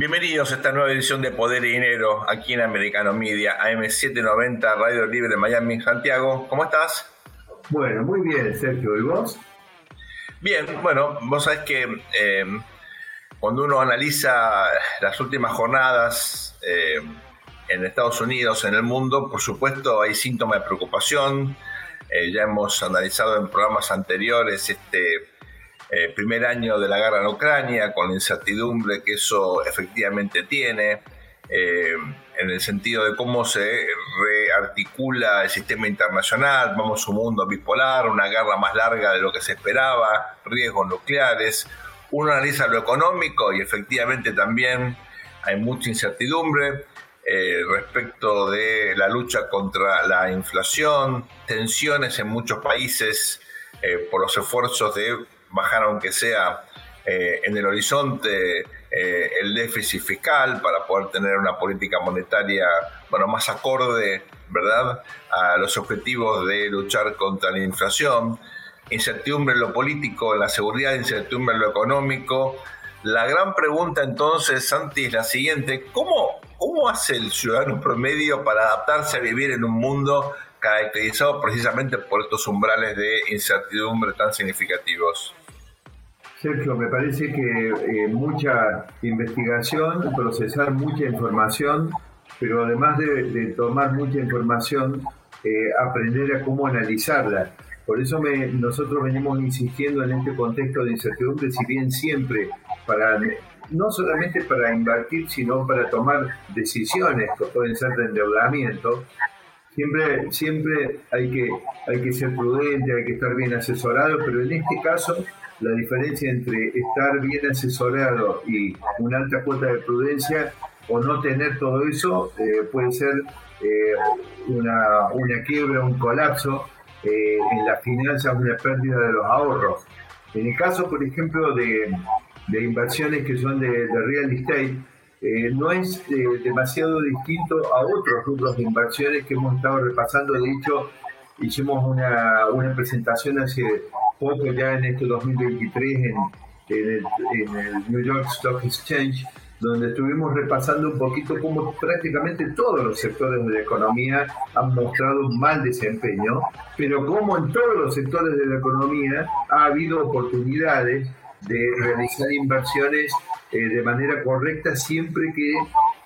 Bienvenidos a esta nueva edición de Poder y Dinero aquí en Americano Media, AM790, Radio Libre Miami, Santiago. ¿Cómo estás? Bueno, muy bien, Sergio. ¿Y vos? Bien, bueno, vos sabés que eh, cuando uno analiza las últimas jornadas eh, en Estados Unidos, en el mundo, por supuesto hay síntomas de preocupación. Eh, ya hemos analizado en programas anteriores este eh, primer año de la guerra en Ucrania, con la incertidumbre que eso efectivamente tiene, eh, en el sentido de cómo se rearticula el sistema internacional, vamos a un mundo bipolar, una guerra más larga de lo que se esperaba, riesgos nucleares. Uno analiza lo económico y efectivamente también hay mucha incertidumbre. Eh, respecto de la lucha contra la inflación, tensiones en muchos países por los esfuerzos de bajar aunque sea eh, en el horizonte eh, el déficit fiscal para poder tener una política monetaria bueno, más acorde ¿verdad? a los objetivos de luchar contra la inflación, incertidumbre en lo político, la seguridad, incertidumbre en lo económico. La gran pregunta entonces, Santi, es la siguiente, ¿cómo, cómo hace el ciudadano promedio para adaptarse a vivir en un mundo caracterizado precisamente por estos umbrales de incertidumbre tan significativos? Sergio, me parece que eh, mucha investigación, procesar mucha información, pero además de, tomar mucha información, eh, aprender a cómo analizarla. Por eso nosotros venimos insistiendo en este contexto de incertidumbre, si bien siempre para no solamente para invertir, sino para tomar decisiones que pueden ser de endeudamiento, siempre, siempre hay, que, hay que ser prudente, hay que estar bien asesorado, pero en este caso la diferencia entre estar bien asesorado y una alta cuota de prudencia o no tener todo eso eh, puede ser eh, una, una, quiebra, un colapso eh, en las finanzas, una pérdida de los ahorros. En el caso, por ejemplo, de, inversiones que son de, real estate, no es demasiado distinto a otros rubros de inversiones que hemos estado repasando. De hecho, hicimos una, una presentación hace poco ya en este 2023 en, el, New York Stock Exchange, donde estuvimos repasando un poquito cómo prácticamente todos los sectores de la economía han mostrado un mal desempeño, pero como en todos los sectores de la economía ha habido oportunidades de realizar inversiones eh, de manera correcta siempre que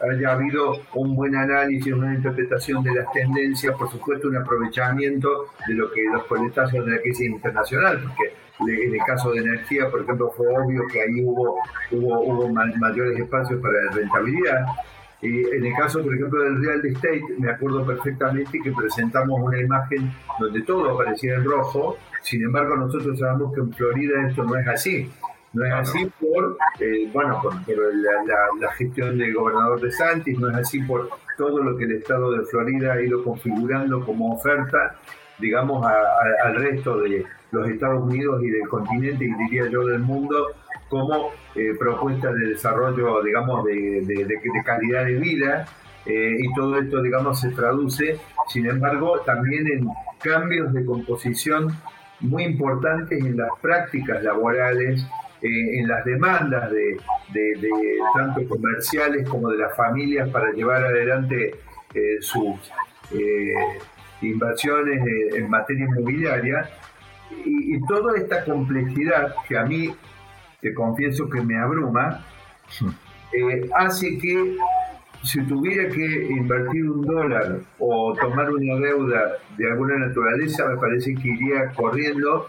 haya habido un buen análisis, una interpretación de las tendencias, por supuesto un aprovechamiento de lo que los coletazos de la crisis internacional, porque en el caso de energía, por ejemplo, fue obvio que ahí hubo, hubo, hubo mayores espacios para la rentabilidad. Y en el caso, por ejemplo, del real estate, me acuerdo perfectamente que presentamos una imagen donde todo aparecía en rojo, sin embargo nosotros sabemos que en Florida esto no es así. No es así por, eh, bueno, por, la, gestión del gobernador de Santis, no es así por todo lo que el estado de Florida ha ido configurando como oferta, digamos, al resto de los Estados Unidos y del continente, y diría yo del mundo, como eh, propuesta de desarrollo, digamos, de, calidad de vida. Eh, y todo esto, digamos, se traduce, sin embargo, también en cambios de composición muy importantes en las prácticas laborales eh, en las demandas de, tanto comerciales como de las familias para llevar adelante eh, sus eh, inversiones en materia inmobiliaria. Y, toda esta complejidad que a mí, te confieso que me abruma, hace que si tuviera que invertir un dólar o tomar una deuda de alguna naturaleza, me parece que iría corriendo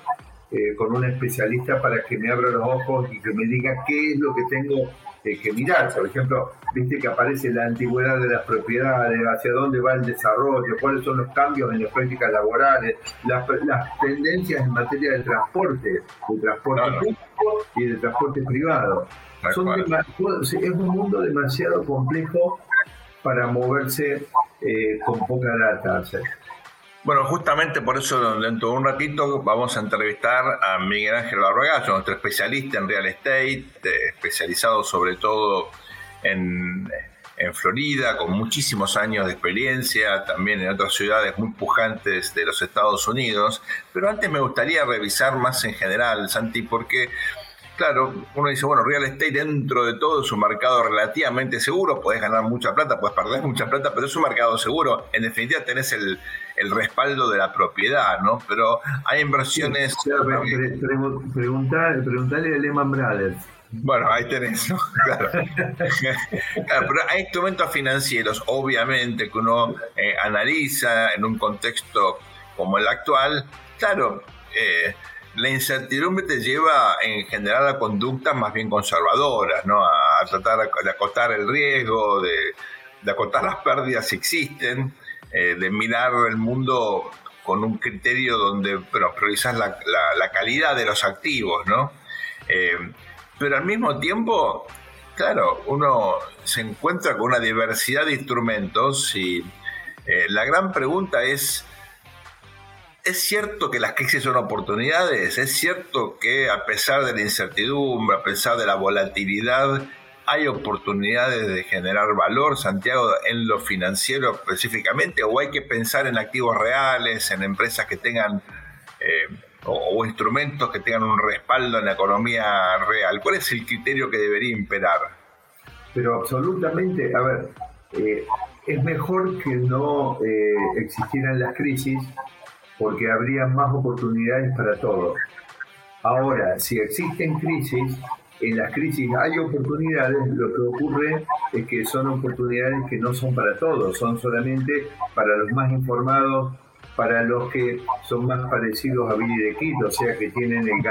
eh, con un especialista para que me abra los ojos y que me diga qué es lo que tengo eh, que mirar. Por ejemplo, viste que aparece la antigüedad de las propiedades, hacia dónde va el desarrollo, cuáles son los cambios en las prácticas laborales, las, tendencias en materia de transporte, de transporte público y de transporte privado. es un mundo demasiado complejo para moverse eh, con poca data. Bueno, justamente por eso dentro de un ratito vamos a entrevistar a Miguel Ángel Barbagallo, nuestro especialista en real estate, especializado sobre todo en, Florida, con muchísimos años de experiencia, también en otras ciudades muy pujantes de los Estados Unidos. Pero antes me gustaría revisar más en general, Santi, porque claro, uno dice, bueno, real estate dentro de todo es un mercado relativamente seguro, podés ganar mucha plata, puedes perder mucha plata, pero es un mercado seguro. En definitiva tenés el, respaldo de la propiedad, ¿no? Pero hay inversiones... preguntale a Lehman Brothers. Bueno, ahí tenés, claro. Pero hay instrumentos financieros, obviamente, que uno eh, analiza en un contexto como el actual. Claro, eh, la incertidumbre te lleva en general a conductas más bien conservadoras, ¿no? A, tratar de acotar el riesgo, de, acotar las pérdidas si existen, eh, de mirar el mundo con un criterio donde bueno, priorizas la, calidad de los activos, ¿no? Eh, pero al mismo tiempo, claro, uno se encuentra con una diversidad de instrumentos y eh, la gran pregunta es, ¿Es cierto que las crisis son oportunidades? ¿Es cierto que a pesar de la incertidumbre, a pesar de la volatilidad, hay oportunidades de generar valor, Santiago, en lo financiero específicamente? ¿O hay que pensar en activos reales, en empresas que tengan eh, o, instrumentos que tengan un respaldo en la economía real? ¿Cuál es el criterio que debería imperar? Pero absolutamente, a ver, eh, es mejor que no eh, existieran las crisis porque habría más oportunidades para todos. Ahora, si existen crisis, en las crisis hay oportunidades, lo que ocurre es que son oportunidades que no son para todos, son solamente para los más informados, para los que son más parecidos a Billy de Quito, o sea que tienen el,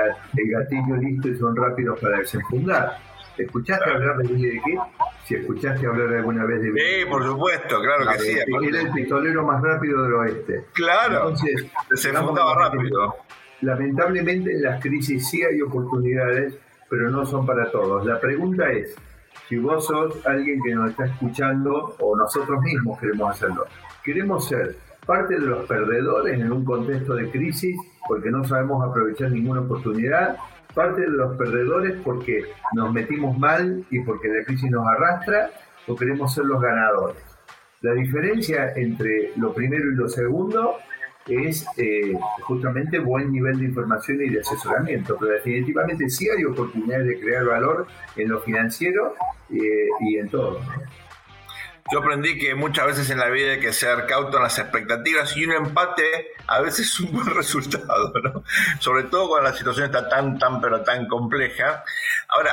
gatillo listo y son rápidos para desenfundar. ¿Escuchaste hablar de Billy de Quito? Si escuchaste hablar alguna vez de Billy. Sí, por supuesto, claro que sí. Era el pistolero más rápido del oeste. Claro, Entonces, se rápido. Lamentablemente en las crisis sí hay oportunidades, pero no son para todos. La pregunta es, si vos sos alguien que nos está escuchando o nosotros mismos queremos hacerlo, queremos ser parte de los perdedores en un contexto de crisis porque no sabemos aprovechar ninguna oportunidad, parte de los perdedores porque nos metimos mal y porque la crisis nos arrastra, o queremos ser los ganadores. La diferencia entre lo primero y lo segundo es eh, justamente buen nivel de información y de asesoramiento, pero definitivamente sí hay oportunidades de crear valor en lo financiero eh, y en todo. Yo aprendí que muchas veces en la vida hay que ser cauto en las expectativas y un empate a veces es un buen resultado, ¿no? Sobre todo cuando la situación está tan, tan, pero tan compleja. Ahora,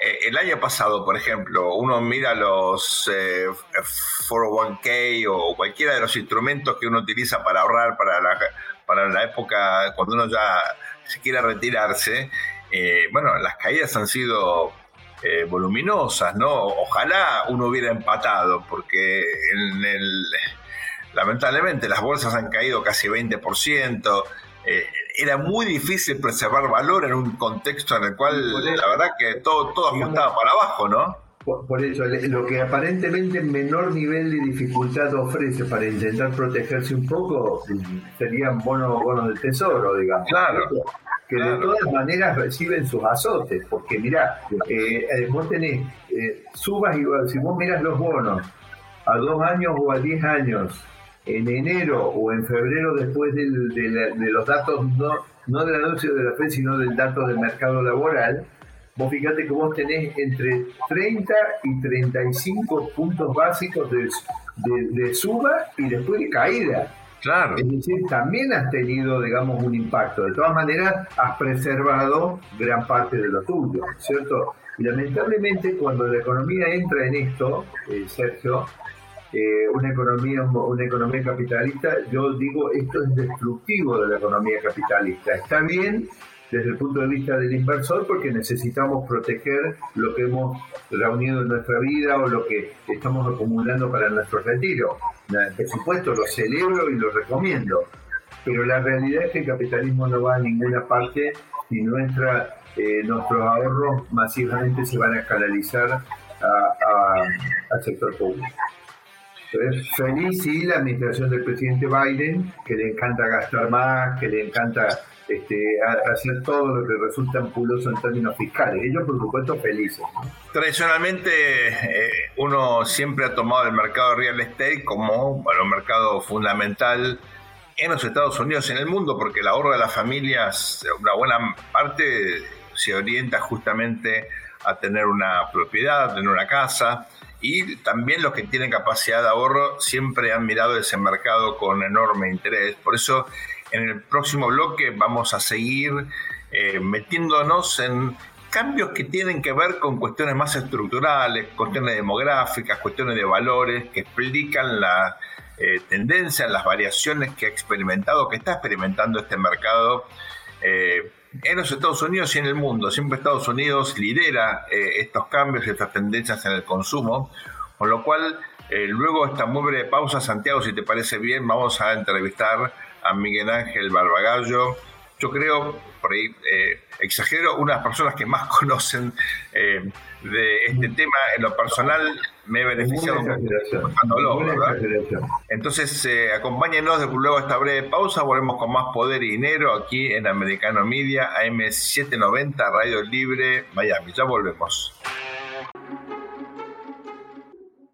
el año pasado, por ejemplo, uno mira los 401k eh, o cualquiera de los instrumentos que uno utiliza para ahorrar para la, para la época cuando uno ya se quiera retirarse. Eh, bueno, las caídas han sido eh, voluminosas, ¿no? Ojalá uno hubiera empatado, porque en el, lamentablemente las bolsas han caído casi 20%. Eh, era muy difícil preservar valor en un contexto en el cual la verdad que todo, todo ajuntaba para abajo, ¿no? Por, eso, lo que aparentemente menor nivel de dificultad ofrece para intentar protegerse un poco serían bonos, bonos del tesoro, digamos. Claro que de todas maneras reciben sus azotes, porque mirá, eh, eh, vos tenés eh, subas y si vos miras los bonos a dos años o a diez años, en enero o en febrero después de, los datos, no, no del anuncio de la FED, sino del dato del mercado laboral, vos fíjate que vos tenés entre 30 y 35 puntos básicos de, de suba y después de caída. Claro. Es decir, también has tenido, digamos, un impacto. De todas maneras, has preservado gran parte de lo tuyo, ¿cierto? Y lamentablemente, cuando la economía entra en esto, eh, Sergio, eh, una economía una economía capitalista, yo digo, esto es destructivo de la economía capitalista. Está bien desde el punto de vista del inversor porque necesitamos proteger lo que hemos reunido en nuestra vida o lo que estamos acumulando para nuestro retiro. Por supuesto, lo celebro y lo recomiendo, pero la realidad es que el capitalismo no va a ninguna parte y nuestra, eh, nuestros ahorros masivamente se van a canalizar al sector público. Feliz sí la administración del presidente Biden, que le encanta gastar más, que le encanta este, hacer todo lo que resulta ampuloso en términos fiscales. Ellos, por supuesto, felices. Tradicionalmente, eh, uno siempre ha tomado el mercado real estate como un mercado fundamental en los Estados Unidos en el mundo, porque el ahorro de las familias, una buena parte se orienta justamente a tener una propiedad, a tener una casa, y también los que tienen capacidad de ahorro siempre han mirado ese mercado con enorme interés. Por eso en el próximo bloque vamos a seguir eh, metiéndonos en cambios que tienen que ver con cuestiones más estructurales, cuestiones demográficas, cuestiones de valores, que explican la eh, tendencia, las variaciones que ha experimentado, que está experimentando este mercado eh, en los Estados Unidos y en el mundo. Siempre Estados Unidos lidera estos cambios y estas tendencias en el consumo, con lo cual, luego de esta muy breve pausa, Santiago, si te parece bien, vamos a entrevistar a Miguel Ángel Barbagallo. Yo creo, por ahí eh, exagero, unas personas que más conocen eh, de este tema en lo personal me he beneficiado Entonces, eh, acompáñenos luego de esta breve pausa, volvemos con más poder y dinero aquí en Americano Media, AM790, Radio Libre, Miami. Ya volvemos.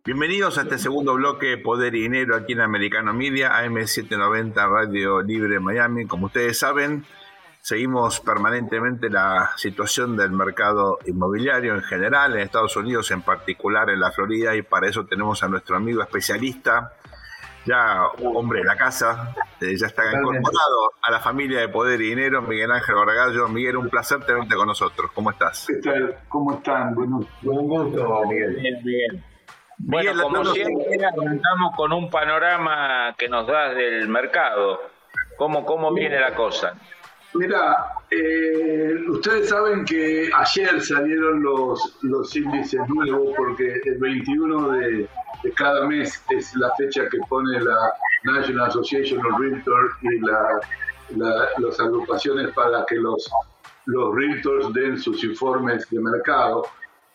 Bienvenidos a este segundo bloque Poder y Dinero aquí en Americano Media, AM790 Radio Libre Miami. Como ustedes saben, seguimos permanentemente la situación del mercado inmobiliario en general, en Estados Unidos, en particular en la Florida, y para eso tenemos a nuestro amigo especialista, ya hombre de la casa, eh, ya está incorporado a la familia de Poder y Dinero, Miguel Ángel Barragallo. Miguel, un placer tenerte con nosotros. ¿Cómo estás? ¿Qué tal? ¿Cómo están? Bueno, buen gusto, Miguel. Bien, bien. Bueno, como siempre, arrancamos con un panorama que nos das del mercado. ¿Cómo, cómo viene la cosa? Mira, eh, ustedes saben que ayer salieron los, los índices nuevos porque el 21 de, cada mes es la fecha que pone la National Association of Realtors y la, las agrupaciones para que los, los realtors den sus informes de mercado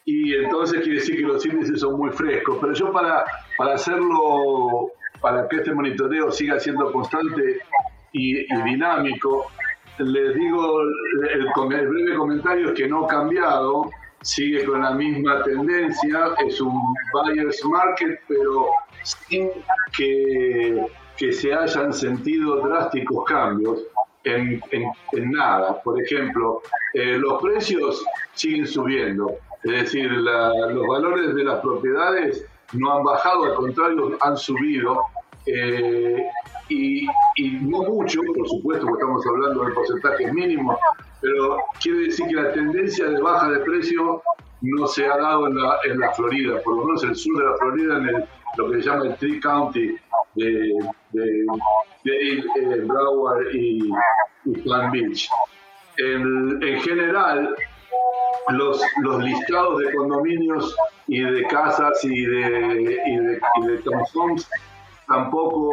y entonces quiere decir que los índices son muy frescos. Pero yo para, para hacerlo, para que este monitoreo siga siendo constante y, dinámico, les digo, el, el, breve comentario es que no ha cambiado, sigue con la misma tendencia, es un buyer's market, pero sin que, que se hayan sentido drásticos cambios. En, en, nada. Por ejemplo, eh, los precios siguen subiendo. Es decir, los valores de las propiedades no han bajado, al contrario, han subido. Eh, y, no mucho, por supuesto, porque estamos hablando de porcentajes mínimos, pero quiere decir que la tendencia de baja de precio no se ha dado en la, en la Florida, por lo menos en el sur de la Florida, en lo que se llama el Tri County de, de, eh, Broward y, Palm Beach. En, en general, los, los listados de condominios y de casas y de, y de, townhomes tampoco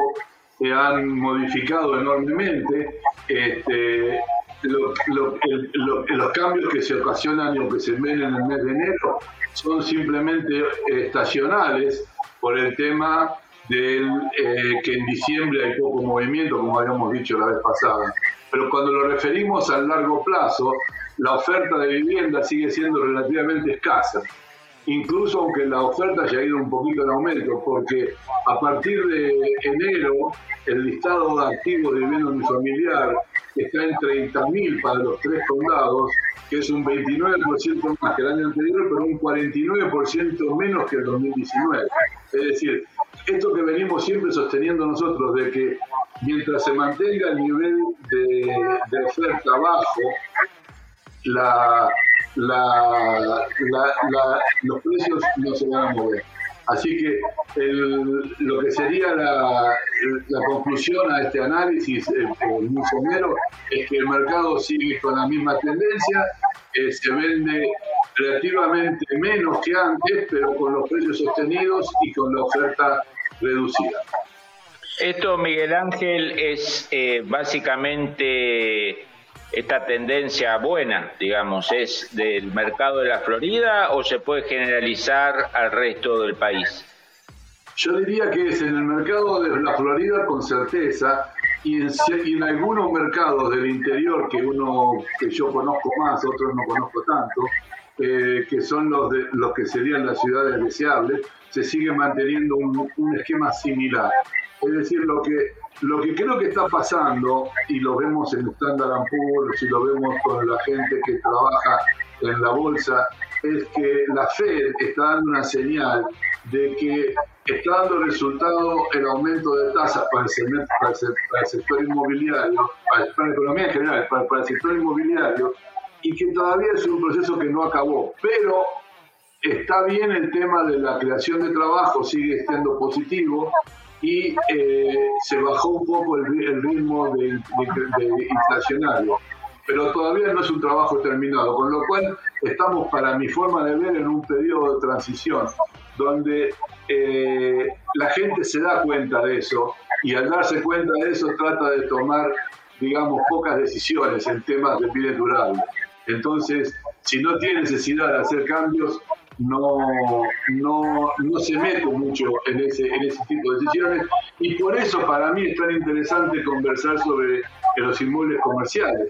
se han modificado enormemente. Este, los cambios que se ocasionan y que se ven en el mes de enero son simplemente estacionales por el tema del eh, que en diciembre hay poco movimiento, como habíamos dicho la vez pasada. Pero cuando lo referimos al largo plazo, la oferta de vivienda sigue siendo relativamente escasa, incluso aunque la oferta haya ido un poquito en aumento, porque a partir de enero el listado de activos de vivienda unifamiliar está en 30.000 para los tres condados, que es un 29% más que el año anterior, pero un 49% menos que el 2019. Es decir, esto que venimos siempre sosteniendo nosotros, de que mientras se mantenga el nivel de, de oferta bajo, la, los precios no se van a mover. Así que lo que sería la, conclusión a este análisis eh, muy somero es que el mercado sigue con la misma tendencia, eh, se vende relativamente menos que antes, pero con los precios sostenidos y con la oferta reducida. Esto, Miguel Ángel, es eh, básicamente esta tendencia buena, digamos, es del mercado de la Florida o se puede generalizar al resto del país? Yo diría que es en el mercado de la Florida con certeza y en, algunos mercados del interior que uno que yo conozco más, otros no conozco tanto, eh, que son los los que serían las ciudades deseables, se sigue manteniendo un, un esquema similar. Es decir, lo que lo que creo que está pasando, y lo vemos en Standard Poor's, y lo vemos con la gente que trabaja en la bolsa, es que la Fed está dando una señal de que está dando resultado el aumento de tasas para el, sector inmobiliario, para, la economía en general, para, para el sector inmobiliario, y que todavía es un proceso que no acabó. Pero está bien el tema de la creación de trabajo, sigue siendo positivo, y eh, se bajó un poco el, ritmo de, inflacionario. Pero todavía no es un trabajo terminado, con lo cual estamos, para mi forma de ver, en un periodo de transición, donde eh, la gente se da cuenta de eso y al darse cuenta de eso trata de tomar, digamos, pocas decisiones en temas de bienes durables. Entonces, si no tiene necesidad de hacer cambios, no, no, no se mete mucho en ese, en ese tipo de decisiones. Y por eso para mí es tan interesante conversar sobre los inmuebles comerciales,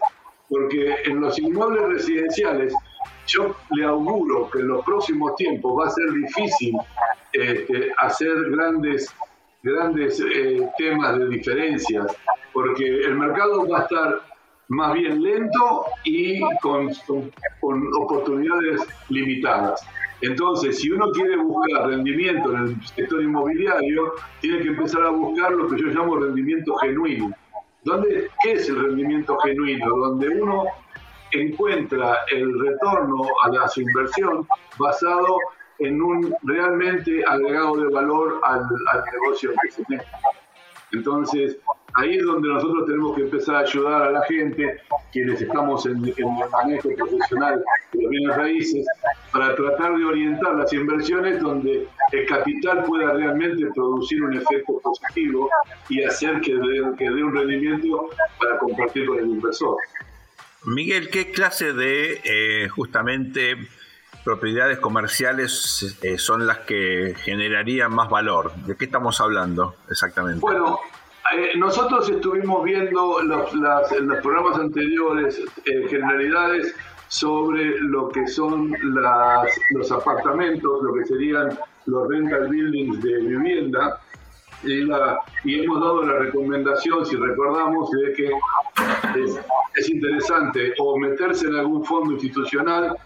porque en los inmuebles residenciales yo le auguro que en los próximos tiempos va a ser difícil este, hacer grandes, grandes eh, temas de diferencias, porque el mercado va a estar más bien lento y con, oportunidades limitadas. Entonces, si uno quiere buscar rendimiento en el sector inmobiliario, tiene que empezar a buscar lo que yo llamo rendimiento genuino. ¿Dónde, ¿Qué es el rendimiento genuino? Donde uno encuentra el retorno a la, inversión basado en un realmente agregado de valor al, al negocio que se tiene. Entonces, ahí es donde nosotros tenemos que empezar a ayudar a la gente, quienes estamos en, el manejo profesional de los bienes raíces, para tratar de orientar las inversiones donde el capital pueda realmente producir un efecto positivo y hacer que dé, que dé un rendimiento para compartir con el inversor. Miguel, ¿qué clase de eh, justamente propiedades comerciales eh, son las que generarían más valor? ¿De qué estamos hablando exactamente? Bueno, eh, nosotros estuvimos viendo los, en los programas anteriores eh, generalidades sobre lo que son los apartamentos, lo que serían los rental buildings de vivienda, y, y hemos dado la recomendación, si recordamos, de que es, es interesante o meterse en algún fondo institucional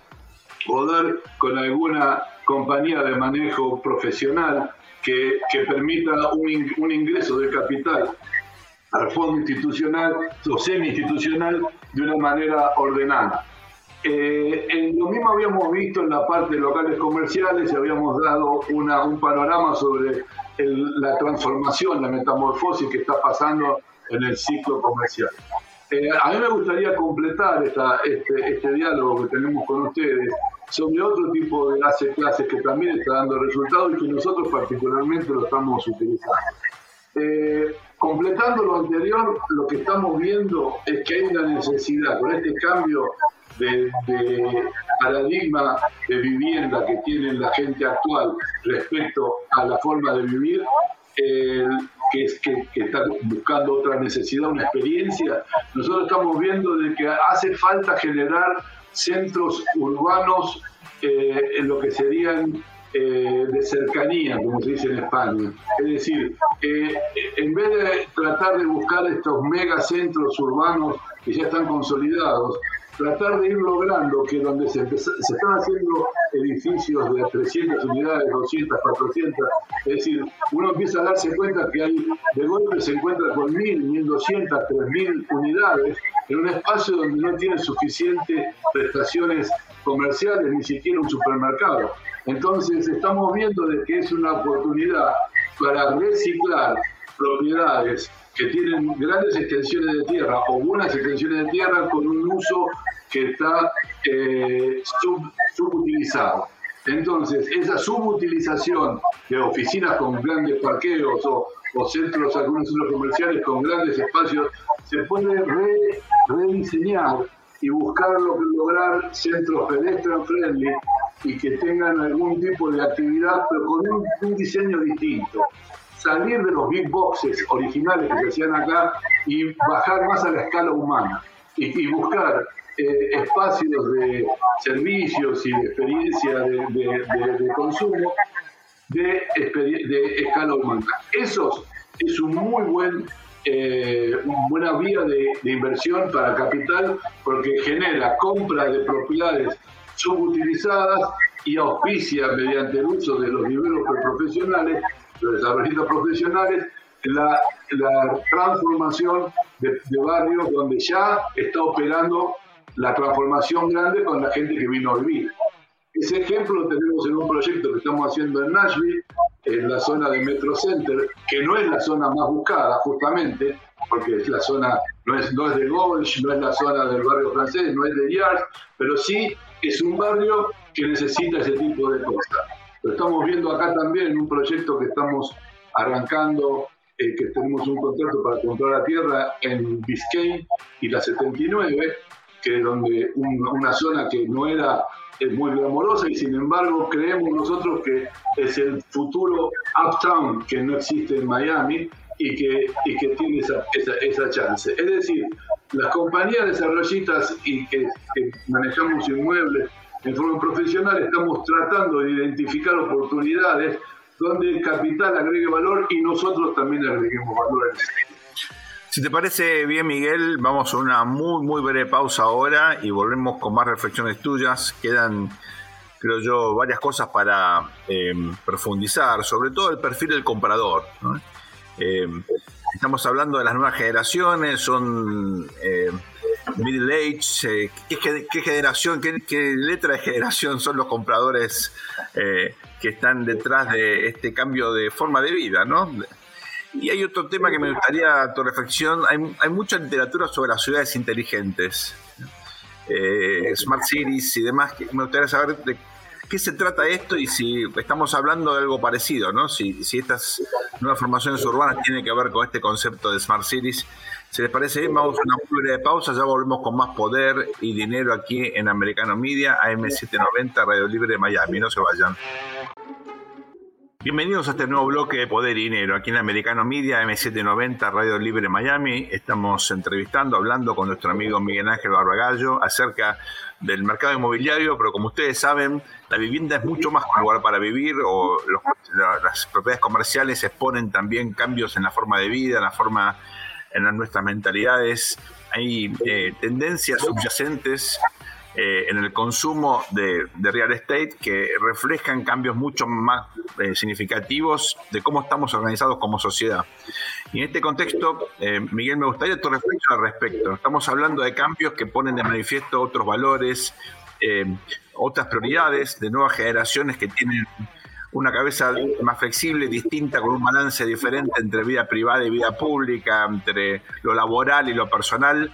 o dar con alguna compañía de manejo profesional que, permita un, ingreso de capital al fondo institucional o semi-institucional de una manera ordenada. Eh, en lo mismo habíamos visto en la parte de locales comerciales y habíamos dado una, un panorama sobre la transformación, la metamorfosis que está pasando en el ciclo comercial. Eh, a mí me gustaría completar esta, este, este diálogo que tenemos con ustedes sobre otro tipo de clases clases que también está dando resultados y que nosotros particularmente lo estamos utilizando. Eh, completando lo anterior, lo que estamos viendo es que hay una necesidad con este cambio de, paradigma de vivienda que tiene la gente actual respecto a la forma de vivir, que, es, que, que está buscando otra necesidad, una experiencia, nosotros estamos viendo de que hace falta generar centros urbanos eh, en lo que serían eh, de cercanía, como se dice en España. Es decir, eh, en vez de tratar de buscar estos megacentros urbanos que ya están consolidados, tratar de ir logrando que donde se, se están haciendo edificios de 300 unidades, 200, 400, es decir, uno empieza a darse cuenta que hay, de golpe se encuentra con 1.000, 1.200, 3.000 unidades en un espacio donde no tiene suficientes prestaciones comerciales, ni siquiera un supermercado. Entonces estamos viendo de que es una oportunidad para reciclar propiedades que tienen grandes extensiones de tierra o buenas extensiones de tierra con un uso que está eh, subutilizado. Entonces, esa subutilización de oficinas con grandes parqueos o, centros, algunos centros comerciales con grandes espacios, se puede rediseñar y buscar lograr centros pedestrian friendly y que tengan algún tipo de actividad, pero con un, diseño distinto. Salir de los big boxes originales que se hacían acá y bajar más a la escala humana y, buscar eh, espacios de servicios y de experiencia de, consumo de, de, escala humana. Eso es un muy buen eh, buena vía de, inversión para capital porque genera compra de propiedades subutilizadas y auspicia mediante el uso de los niveles profesionales, los desarrollistas profesionales, la, transformación de, de, barrios donde ya está operando la transformación grande con la gente que vino a vivir. Ese ejemplo lo tenemos en un proyecto que estamos haciendo en Nashville, en la zona de Metro Center, que no es la zona más buscada justamente, porque es la zona, no es, no es de Golch, no es la zona del barrio francés, no es de Yards, pero sí es un barrio que necesita ese tipo de cosas. Lo estamos viendo acá también un proyecto que estamos arrancando, eh, que tenemos un contrato para comprar la tierra en Biscayne y la 79, que es donde una zona que no era es muy glamorosa y sin embargo creemos nosotros que es el futuro uptown que no existe en Miami y que, y que tiene esa, esa, chance. Es decir, las compañías desarrollistas y que, manejamos inmuebles en forma profesional estamos tratando de identificar oportunidades donde el capital agregue valor y nosotros también agreguemos valor en si te parece bien, Miguel, vamos a una muy, muy breve pausa ahora y volvemos con más reflexiones tuyas. Quedan, creo yo, varias cosas para eh, profundizar, sobre todo el perfil del comprador. Eh, estamos hablando de las nuevas generaciones, son eh, middle age. ¿qué, generación, qué, letra de generación son los compradores que están detrás de este cambio de forma de vida? ¿no? Y hay otro tema que me gustaría tu reflexión. Hay, mucha literatura sobre las ciudades inteligentes, eh, smart cities y demás. me gustaría saber de qué se trata esto y si estamos hablando de algo parecido, ¿no? Si, si estas nuevas formaciones urbanas tienen que ver con este concepto de smart cities. Si les parece bien, vamos a una breve pausa, ya volvemos con más poder y dinero aquí en Americano Media, AM790, Radio Libre de Miami. No se vayan. Bienvenidos a este nuevo bloque de Poder y Dinero aquí en Americano Media, M790, Radio Libre Miami. Estamos entrevistando, hablando con nuestro amigo Miguel Ángel Barbagallo acerca del mercado inmobiliario, pero como ustedes saben, la vivienda es mucho más que lugar para vivir o las propiedades comerciales exponen también cambios en la forma de vida, en la forma, en nuestras mentalidades. Hay eh, tendencias subyacentes eh, en el consumo de, real estate que reflejan cambios mucho más eh, significativos de cómo estamos organizados como sociedad. Y en este contexto, eh, Miguel, me gustaría tu reflexión al respecto. Estamos hablando de cambios que ponen de manifiesto otros valores, otras prioridades de nuevas generaciones que tienen una cabeza más flexible, distinta, con un balance diferente entre vida privada y vida pública, entre lo laboral y lo personal.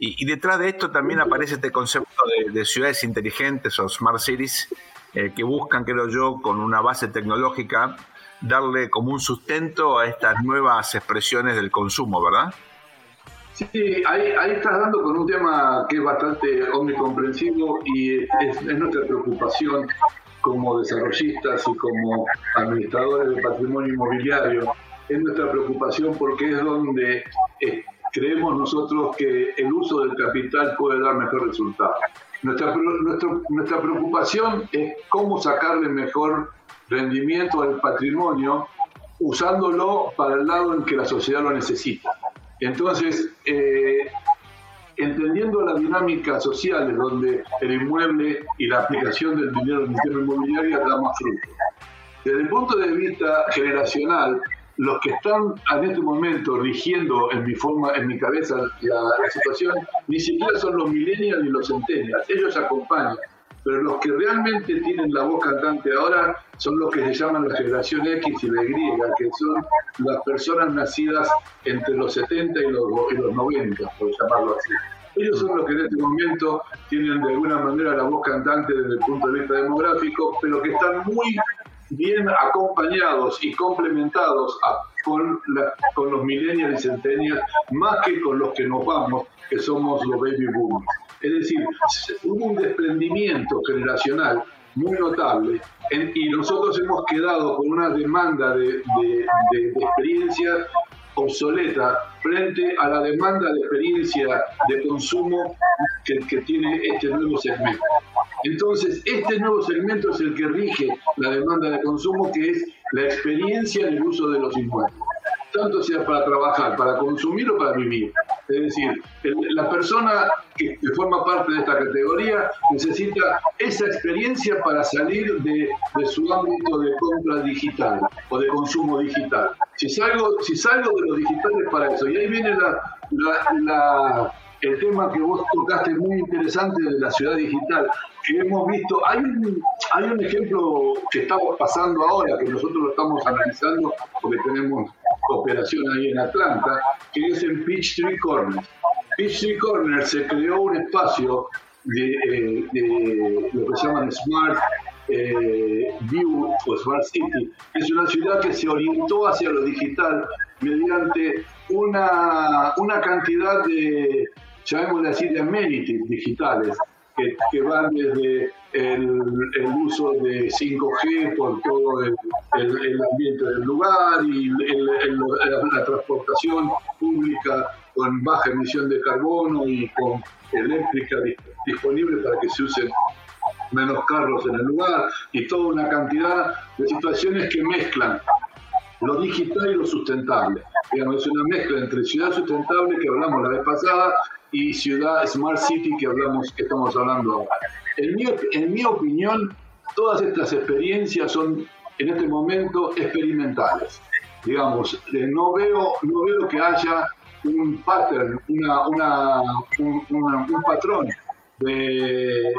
Y, detrás de esto también aparece este concepto de, ciudades inteligentes o smart cities eh, que buscan, creo yo, con una base tecnológica, darle como un sustento a estas nuevas expresiones del consumo, ¿verdad? Sí, ahí, ahí estás dando con un tema que es bastante omnicomprensivo y es, nuestra preocupación como desarrollistas y como administradores de patrimonio inmobiliario. Es nuestra preocupación porque es donde eh, creemos nosotros que el uso del capital puede dar mejor resultado. Nuestra, nuestra preocupación es cómo sacarle mejor rendimiento al patrimonio usándolo para el lado en que la sociedad lo necesita. Entonces, eh, entendiendo las dinámicas sociales donde el inmueble y la aplicación del dinero en el sistema inmobiliario da más fruto. Desde el punto de vista generacional, los que están en este momento rigiendo en mi forma, en mi cabeza la, situación, ni siquiera son los millennials ni los centennials, ellos acompañan. Pero los que realmente tienen la voz cantante ahora son los que se llaman la generación X y la Y, que son las personas nacidas entre los 70 y los, y los 90, por llamarlo así. Ellos son los que en este momento tienen de alguna manera la voz cantante desde el punto de vista demográfico, pero que están muy bien acompañados y complementados con, con los millennials y centennials, más que con los que nos vamos, que somos los baby boomers. Es decir, hubo un desprendimiento generacional muy notable y nosotros hemos quedado con una demanda de, experiencia obsoleta frente a la demanda de experiencia de consumo que, tiene este nuevo segmento. Entonces, este nuevo segmento es el que rige la demanda de consumo, que es la experiencia en el uso de los inmuebles. Tanto sea para trabajar, para consumir o para vivir. Es decir, la persona que, forma parte de esta categoría necesita esa experiencia para salir de, su ámbito de compra digital o de consumo digital. Si salgo, si salgo de lo digital es para eso. Y ahí viene la el tema que vos tocaste muy interesante de la ciudad digital, que hemos visto, hay un, hay un ejemplo que estamos pasando ahora, que nosotros lo estamos analizando porque tenemos operación ahí en Atlanta, que es en Peachtree Corner. Peachtree Corner se creó un espacio de, eh, lo que se llaman Smart eh, View o Smart City. Es una ciudad que se orientó hacia lo digital mediante una, una cantidad de, llamémosle así, de amenities digitales, que, van desde el, uso de 5G por todo el, ambiente del lugar y la, transportación pública con baja emisión de carbono y con eléctrica disponible para que se usen menos carros en el lugar y toda una cantidad de situaciones que mezclan lo digital y lo sustentable. Digamos, es una mezcla entre ciudad sustentable que hablamos la vez pasada y ciudad Smart City que hablamos que estamos hablando ahora. En mi, en mi opinión, todas estas experiencias son en este momento experimentales. Digamos, eh, no veo, no veo que haya un pattern, una, una, un, un patrón de,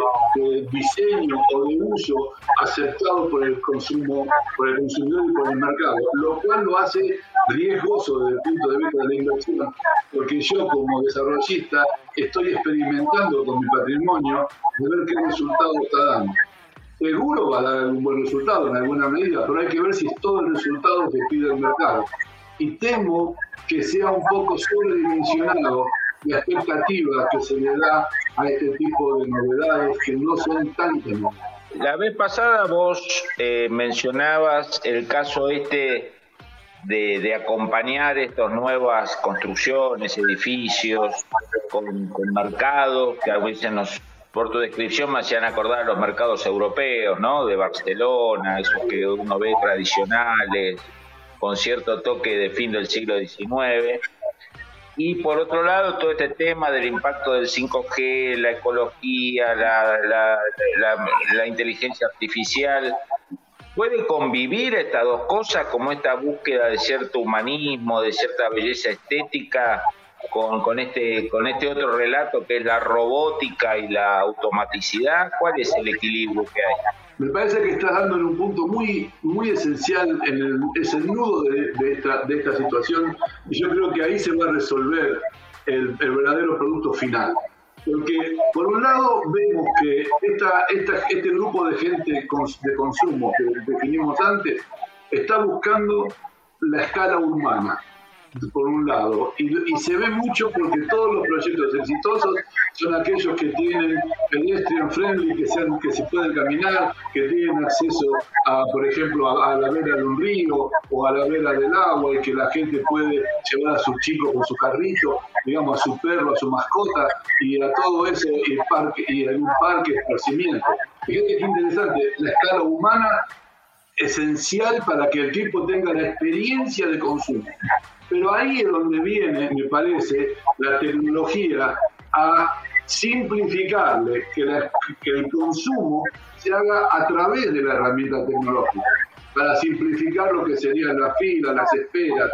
diseño o de uso aceptado por el consumo, por el consumidor y por el mercado, lo cual lo hace riesgoso desde el punto de vista de la inversión, porque yo como desarrollista estoy experimentando con mi patrimonio de ver qué resultado está dando. Seguro va a dar un buen resultado en alguna medida, pero hay que ver si es todo el resultado que pide el mercado. Y temo que sea un poco sobredimensionado la expectativa que se le da a este tipo de novedades que no son tan La vez pasada vos eh, mencionabas el caso este de, acompañar estas nuevas construcciones, edificios, con, mercados, que a veces nos, por tu descripción me hacían acordar los mercados europeos, ¿no? De Barcelona, esos que uno ve tradicionales, con cierto toque de fin del siglo XIX y por otro lado, todo este tema del impacto del 5G, la ecología, la, inteligencia artificial, ¿puede convivir estas dos cosas como esta búsqueda de cierto humanismo, de cierta belleza estética con, con, este, con este otro relato que es la robótica y la automaticidad? ¿Cuál es el equilibrio que hay? Me parece que estás dando en un punto muy, muy esencial, en el, es el nudo de, esta, de esta situación, y yo creo que ahí se va a resolver el, verdadero producto final. Porque por un lado vemos que esta, esta, este grupo de gente de consumo que definimos antes está buscando la escala humana por un lado, y, se ve mucho porque todos los proyectos exitosos son aquellos que tienen pedestrian friendly, que, sean, que se pueden caminar, que tienen acceso a, por ejemplo, a, la vera de un río o a la vera del agua y que la gente puede llevar a su chico con su carrito, digamos, a su perro, a su mascota y a todo eso y, parque, y un parque de esparcimiento. Fíjate qué interesante, la escala humana esencial para que el tipo tenga la experiencia de consumo. Pero ahí es donde viene, me parece, la tecnología a simplificarle que, el consumo se haga a través de la herramienta tecnológica, para simplificar lo que serían las filas, las esperas,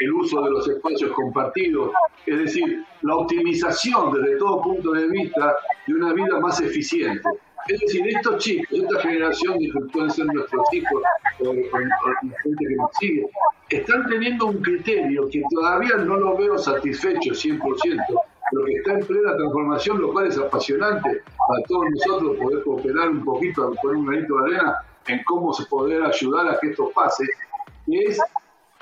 el uso de los espacios compartidos, es decir, la optimización desde todo punto de vista de una vida más eficiente. Es decir, estos chicos, esta generación que pueden ser nuestros hijos o, la gente que nos sigue, están teniendo un criterio que todavía no lo veo satisfecho 100%, pero que está en plena transformación, lo cual es apasionante para todos nosotros poder cooperar un poquito, poner un granito de arena en cómo poder ayudar a que esto pase, y es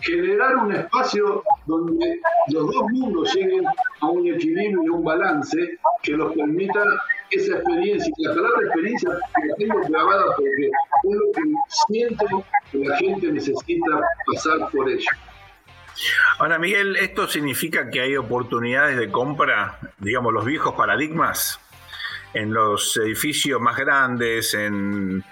generar un espacio donde los dos mundos lleguen a un equilibrio y un balance que los permita esa experiencia. La palabra experiencia la tengo grabada porque es lo que siento que la gente necesita pasar por ello. Ahora, Miguel, ¿esto significa que hay oportunidades de compra, digamos, los viejos paradigmas en los edificios más grandes, en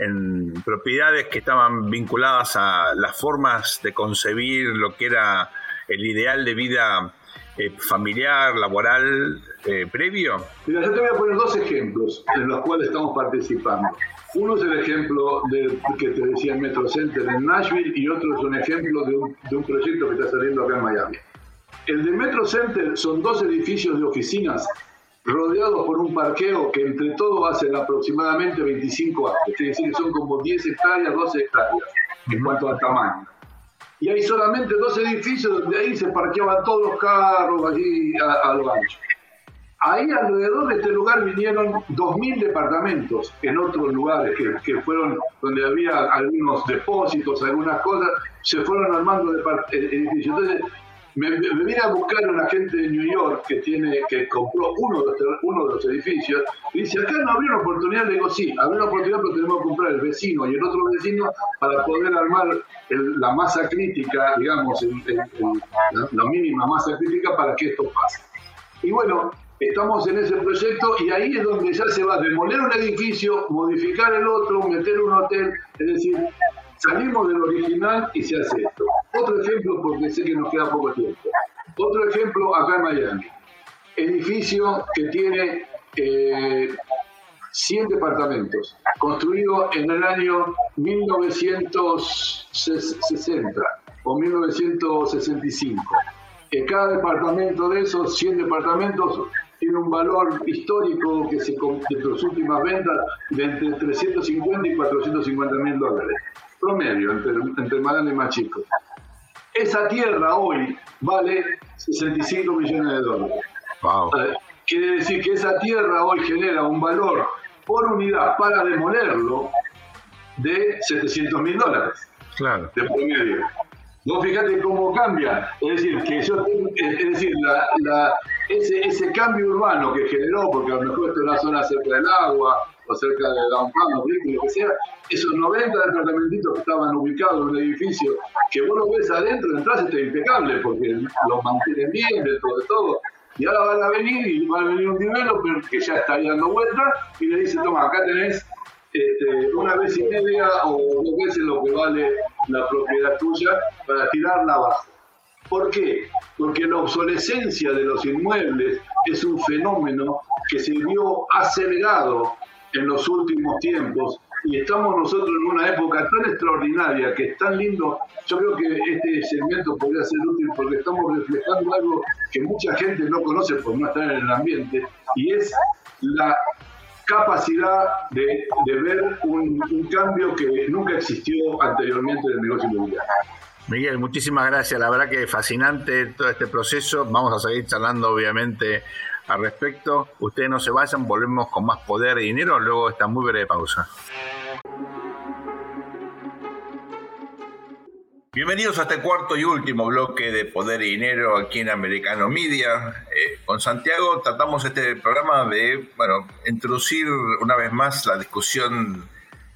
en propiedades que estaban vinculadas a las formas de concebir lo que era el ideal de vida eh, familiar, laboral eh, previo? Mira, yo te voy a poner dos ejemplos en los cuales estamos participando. Uno es el ejemplo de, que te decía el Metro Center en Nashville y otro es un ejemplo de un, de un proyecto que está saliendo acá en Miami. El del Metro Center son dos edificios de oficinas rodeados por un parqueo que entre todo hacen aproximadamente 25 años, es decir, son como 10 hectáreas, 12 hectáreas en cuanto al tamaño. Y hay solamente dos edificios donde ahí se parqueaban todos los carros allí a, lo ancho. Ahí alrededor de este lugar vinieron 2.000 departamentos en otros lugares que, que, fueron donde había algunos depósitos, algunas cosas, se fueron armando edificios. Entonces, me, me, vine a buscar un agente de New York que tiene que compró uno de los, uno de los edificios y dice, acá no habría una oportunidad, le digo, sí, habría una oportunidad, pero tenemos que comprar el vecino y el otro vecino para poder armar la masa crítica, digamos, la, la mínima masa crítica para que esto pase. Y bueno, estamos en ese proyecto y ahí es donde ya se va a demoler un edificio, modificar el otro, meter un hotel, es decir, salimos del original y se hace esto. Otro ejemplo, porque sé que nos queda poco tiempo. Otro ejemplo acá en Miami. Edificio que tiene eh, 100 departamentos, construido en el año 1960 o 1965. Que cada departamento de esos 100 departamentos tiene un valor histórico que se de sus últimas ventas de entre 350 y 450 mil dólares promedio entre, entre más grandes y más chicos. Esa tierra hoy vale 65 millones de dólares. Wow. Quiere decir que esa tierra hoy genera un valor por unidad para demolerlo de 700 mil dólares. Claro. De promedio. Vos fíjate cómo cambia. Es decir, que yo es decir, la, ese, ese cambio urbano que generó, porque a lo mejor esta es una zona cerca del agua, o cerca de Downtown, lo que sea, esos 90 departamentitos que estaban ubicados en un edificio, que vos lo ves adentro, entras está impecable, porque lo mantienen bien dentro de todo. Y ahora van a venir y va a venir un developer que ya está ahí dando vueltas y le dice, toma, acá tenés este, una vez y media o dos veces lo que vale la propiedad tuya para tirarla abajo. ¿Por qué? Porque la obsolescencia de los inmuebles es un fenómeno que se vio acelerado en los últimos tiempos y estamos nosotros en una época tan extraordinaria que es tan lindo. Yo creo que este segmento podría ser útil porque estamos reflejando algo que mucha gente no conoce por no estar en el ambiente y es la capacidad de, ver un, cambio que nunca existió anteriormente en el negocio inmobiliario. Miguel, muchísimas gracias. La verdad que fascinante todo este proceso. Vamos a seguir charlando, obviamente, al respecto. Ustedes no se vayan, volvemos con más poder y dinero luego de esta muy breve pausa. Bienvenidos a este cuarto y último bloque de Poder y Dinero aquí en Americano Media. Eh, con Santiago tratamos este programa de, bueno, introducir una vez más la discusión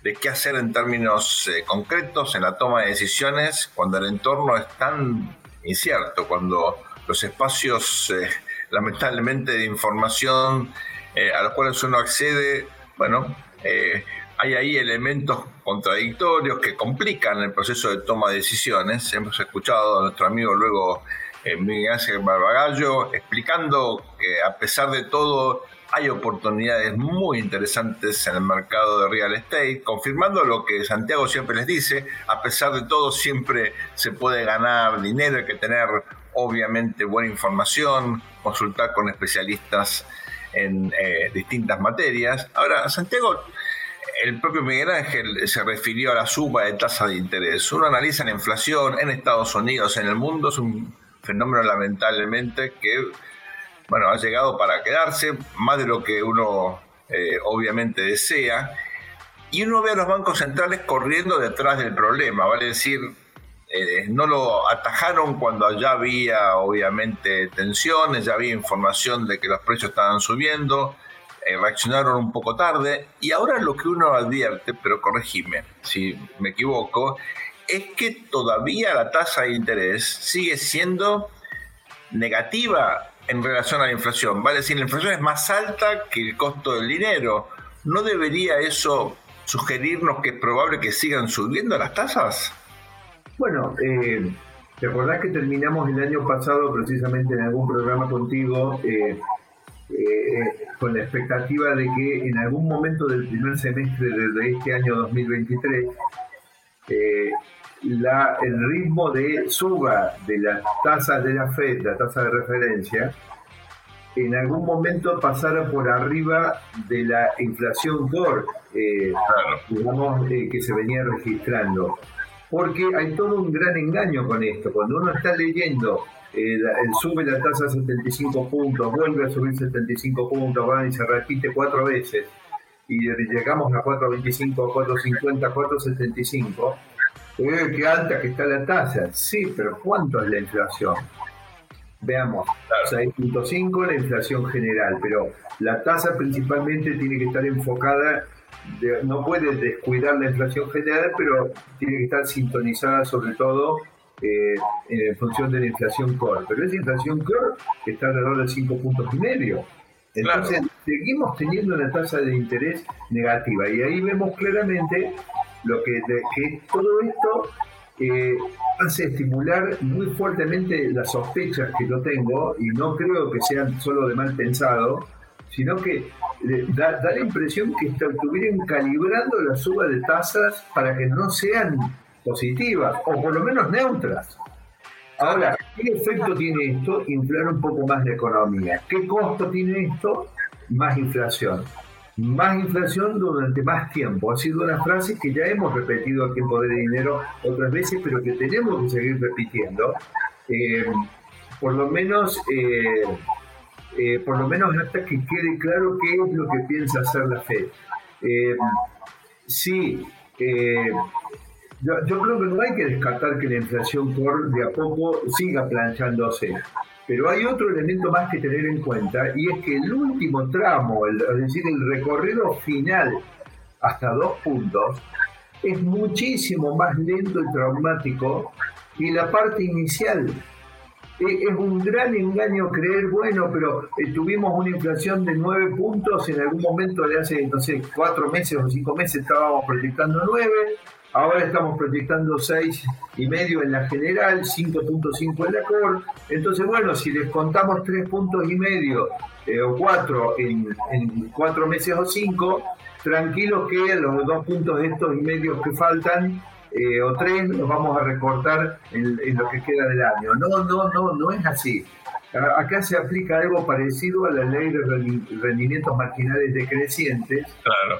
de qué hacer en términos eh, concretos en la toma de decisiones cuando el entorno es tan incierto, cuando los espacios, eh, lamentablemente, de información a los cuales uno accede, bueno, hay ahí elementos contradictorios que complican el proceso de toma de decisiones. Hemos escuchado a nuestro amigo luego eh, Miguel Ángel Barbagallo explicando que a pesar de todo hay oportunidades muy interesantes en el mercado de real estate, confirmando lo que Santiago siempre les dice, a pesar de todo siempre se puede ganar dinero, hay que tener obviamente buena información, consultar con especialistas en eh, distintas materias. Ahora, Santiago, el propio Miguel Ángel se refirió a la suma de tasa de interés. Uno analiza la inflación en Estados Unidos, en el mundo, es un fenómeno lamentablemente que bueno, ha llegado para quedarse, más de lo que uno eh, obviamente desea. Y uno ve a los bancos centrales corriendo detrás del problema, vale decir, eh, no lo atajaron cuando ya había obviamente tensiones, ya había información de que los precios estaban subiendo, eh, reaccionaron un poco tarde y ahora lo que uno advierte, pero corregime si me equivoco, es que todavía la tasa de interés sigue siendo negativa en relación a la inflación. Vale decir, la inflación es más alta que el costo del dinero. ¿No debería eso sugerirnos que es probable que sigan subiendo las tasas? Bueno, eh, ¿te acordás que terminamos el año pasado precisamente en algún programa contigo eh, eh, con la expectativa de que en algún momento del primer semestre de, este año 2023 la, el ritmo de suba de las tasas de la FED, la tasa de referencia, en algún momento pasara por arriba de la inflación core, digamos, que se venía registrando porque hay todo un gran engaño con esto. Cuando uno está leyendo, eh, sube la tasa a 75 puntos, vuelve a subir 75 puntos, va y se repite cuatro veces, y llegamos a 4.25, 4.50, 4.75, eh, qué alta que está la tasa. Sí, pero ¿cuánto es la inflación? Veamos, 6.5 la inflación general, pero la tasa principalmente tiene que estar enfocada no puede descuidar la inflación general, pero tiene que estar sintonizada sobre todo eh, en función de la inflación core. Pero esa inflación core está alrededor de 5 puntos y medio. Entonces, seguimos teniendo una tasa de interés negativa. Y ahí vemos claramente lo que, que todo esto eh, hace estimular muy fuertemente las sospechas que yo tengo, y no creo que sean solo de mal pensado, sino que da, la impresión que estuvieran calibrando la suba de tasas para que no sean positivas o por lo menos neutras. Ahora, ¿qué efecto tiene esto? Inflar un poco más la economía. ¿Qué costo tiene esto? Más inflación. Más inflación durante más tiempo. Ha sido una frase que ya hemos repetido aquí en Poder de Dinero otras veces, pero que tenemos que seguir repitiendo. Eh, por lo menos eh, eh, por lo menos hasta que quede claro qué es lo que piensa hacer la Fed. Eh, eh, yo, creo que no hay que descartar que la inflación core de a poco siga planchándose. Pero hay otro elemento más que tener en cuenta y es que el último tramo, es decir, el recorrido final hasta dos puntos, es muchísimo más lento y traumático que la parte inicial es un gran engaño creer, bueno, pero eh, tuvimos una inflación de 9 puntos, en algún momento de hace, no sé, 4 meses o 5 meses estábamos proyectando 9, ahora estamos proyectando 6 y medio en la general, 5.5 en la core, entonces bueno, si les contamos 3 puntos y medio eh, o 4 en, en 4 meses o 5, tranquilos que los dos puntos estos y medios que faltan eh, o tres nos vamos a recortar en, lo que queda del año. No, no, no, no es así. Acá se aplica algo parecido a la ley de rendimientos marginales decrecientes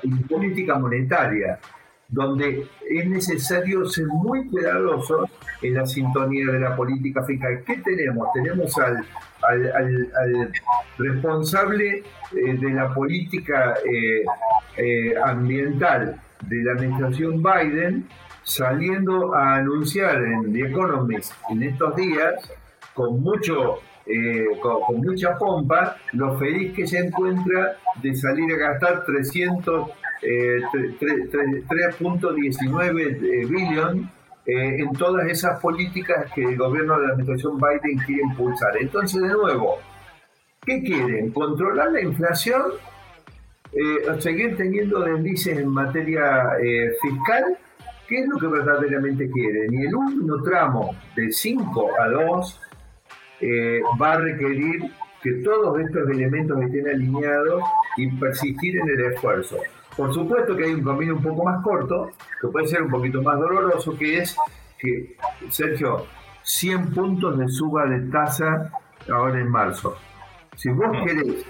en política monetaria, donde es necesario ser muy cuidadosos en la sintonía de la política fiscal. ¿Qué tenemos? Tenemos al, al, responsable eh, de la política eh, ambiental de la administración Biden, saliendo a anunciar en The Economist en estos días, con mucho eh, con, mucha pompa, lo feliz que se encuentra de salir a gastar 300 3.19 eh, billón eh, en todas esas políticas que el gobierno de la administración Biden quiere impulsar. Entonces, de nuevo, ¿qué quieren? ¿Controlar la inflación? ¿Seguir teniendo deslices en materia fiscal? ¿Qué es lo que verdaderamente quieren? Y el último tramo de 5 a 2 eh, va a requerir que todos estos elementos estén alineados y persistir en el esfuerzo. Por supuesto que hay un camino un poco más corto, que puede ser un poquito más doloroso, que es que, Sergio, 100 puntos de suba de tasa ahora en marzo. Si vos querés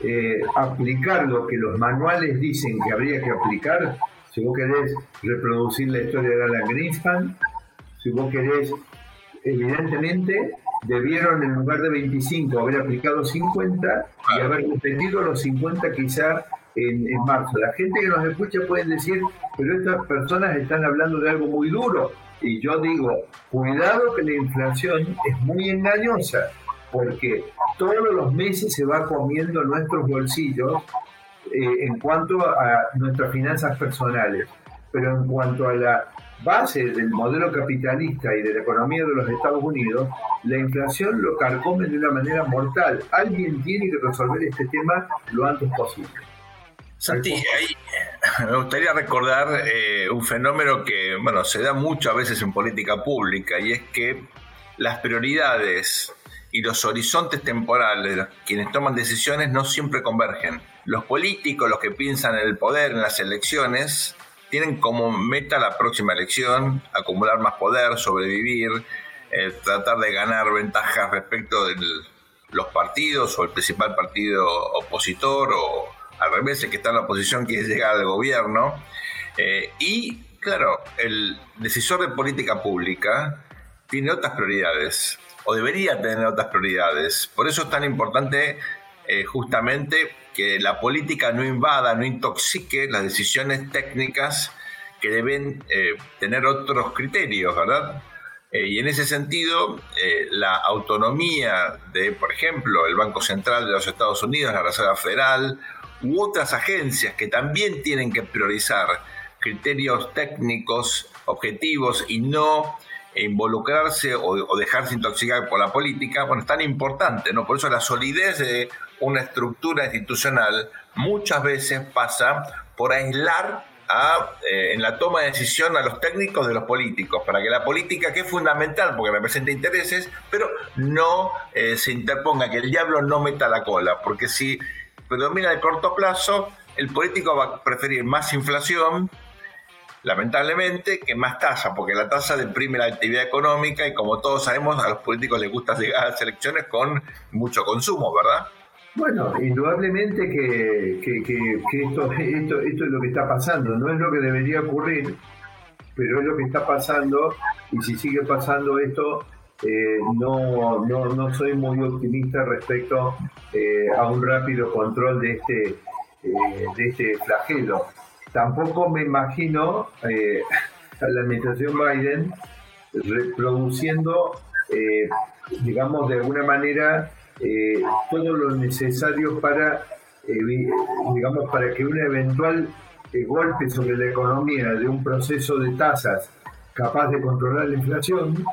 eh, aplicar lo que los manuales dicen que habría que aplicar, si vos querés reproducir la historia de Alan Greenspan, si vos querés, evidentemente, debieron en lugar de 25 haber aplicado 50 y haber repetido los 50 quizá en, marzo. La gente que nos escucha puede decir, pero estas personas están hablando de algo muy duro. Y yo digo, cuidado que la inflación es muy engañosa, porque todos los meses se va comiendo nuestros bolsillos eh, en cuanto a nuestras finanzas personales, pero en cuanto a la base del modelo capitalista y de la economía de los Estados Unidos, la inflación lo carcome de una manera mortal. Alguien tiene que resolver este tema lo antes posible. Santi, me gustaría recordar eh, un fenómeno que, bueno, se da mucho a veces en política pública y es que las prioridades y los horizontes temporales de quienes toman decisiones no siempre convergen. Los políticos, los que piensan en el poder, en las elecciones, tienen como meta la próxima elección, acumular más poder, sobrevivir, eh, tratar de ganar ventajas respecto de los partidos o el principal partido opositor o al revés, el que está en la oposición quiere llegar al gobierno. Eh, y claro, el decisor de política pública tiene otras prioridades o debería tener otras prioridades. Por eso es tan importante eh, justamente que la política no invada, no intoxique las decisiones técnicas que deben eh, tener otros criterios, ¿verdad? Y en ese sentido, la autonomía de, por ejemplo, el Banco Central de los Estados Unidos, la Reserva Federal, otras agencias que también tienen que priorizar criterios técnicos, objetivos y no involucrarse o, dejarse intoxicar por la política, bueno, es tan importante, ¿no? Por eso la solidez de una estructura institucional muchas veces pasa por aislar a, eh, en la toma de decisión a los técnicos de los políticos, para que la política, que es fundamental porque representa intereses, pero no eh, se interponga, que el diablo no meta la cola, porque si predomina el corto plazo, el político va a preferir más inflación, lamentablemente, que más tasa, porque la tasa deprime la actividad económica y como todos sabemos, a los políticos les gusta llegar a las elecciones con mucho consumo, ¿verdad? Bueno, indudablemente que, esto, esto, esto es lo que está pasando, no es lo que debería ocurrir, pero es lo que está pasando y si sigue pasando esto, eh, no, no, no, soy muy optimista respecto eh, a un rápido control de este, eh, de este flagelo. Tampoco me imagino a la administración Biden reproduciendo, digamos, de alguna manera todo lo necesario para, digamos, para que un eventual golpe sobre la economía de un proceso de tasas capaz de controlar la inflación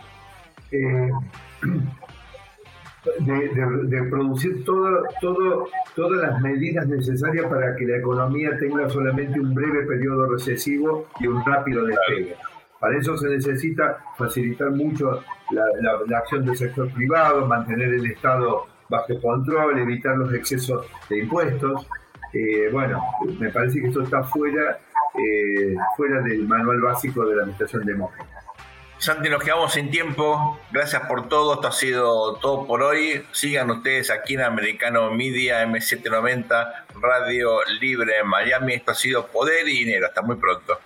de, producir todo, todo, todas las medidas necesarias para que la economía tenga solamente un breve periodo recesivo y un rápido despegue. Para eso se necesita facilitar mucho la, acción del sector privado, mantener el Estado bajo control, evitar los excesos de impuestos. Eh, bueno, me parece que esto está fuera, eh, fuera del manual básico de la administración demócrata. Santi, nos quedamos sin tiempo. Gracias por todo. Esto ha sido todo por hoy. Sigan ustedes aquí en Americano Media M790, Radio Libre en Miami. Esto ha sido Poder y Dinero. Hasta muy pronto.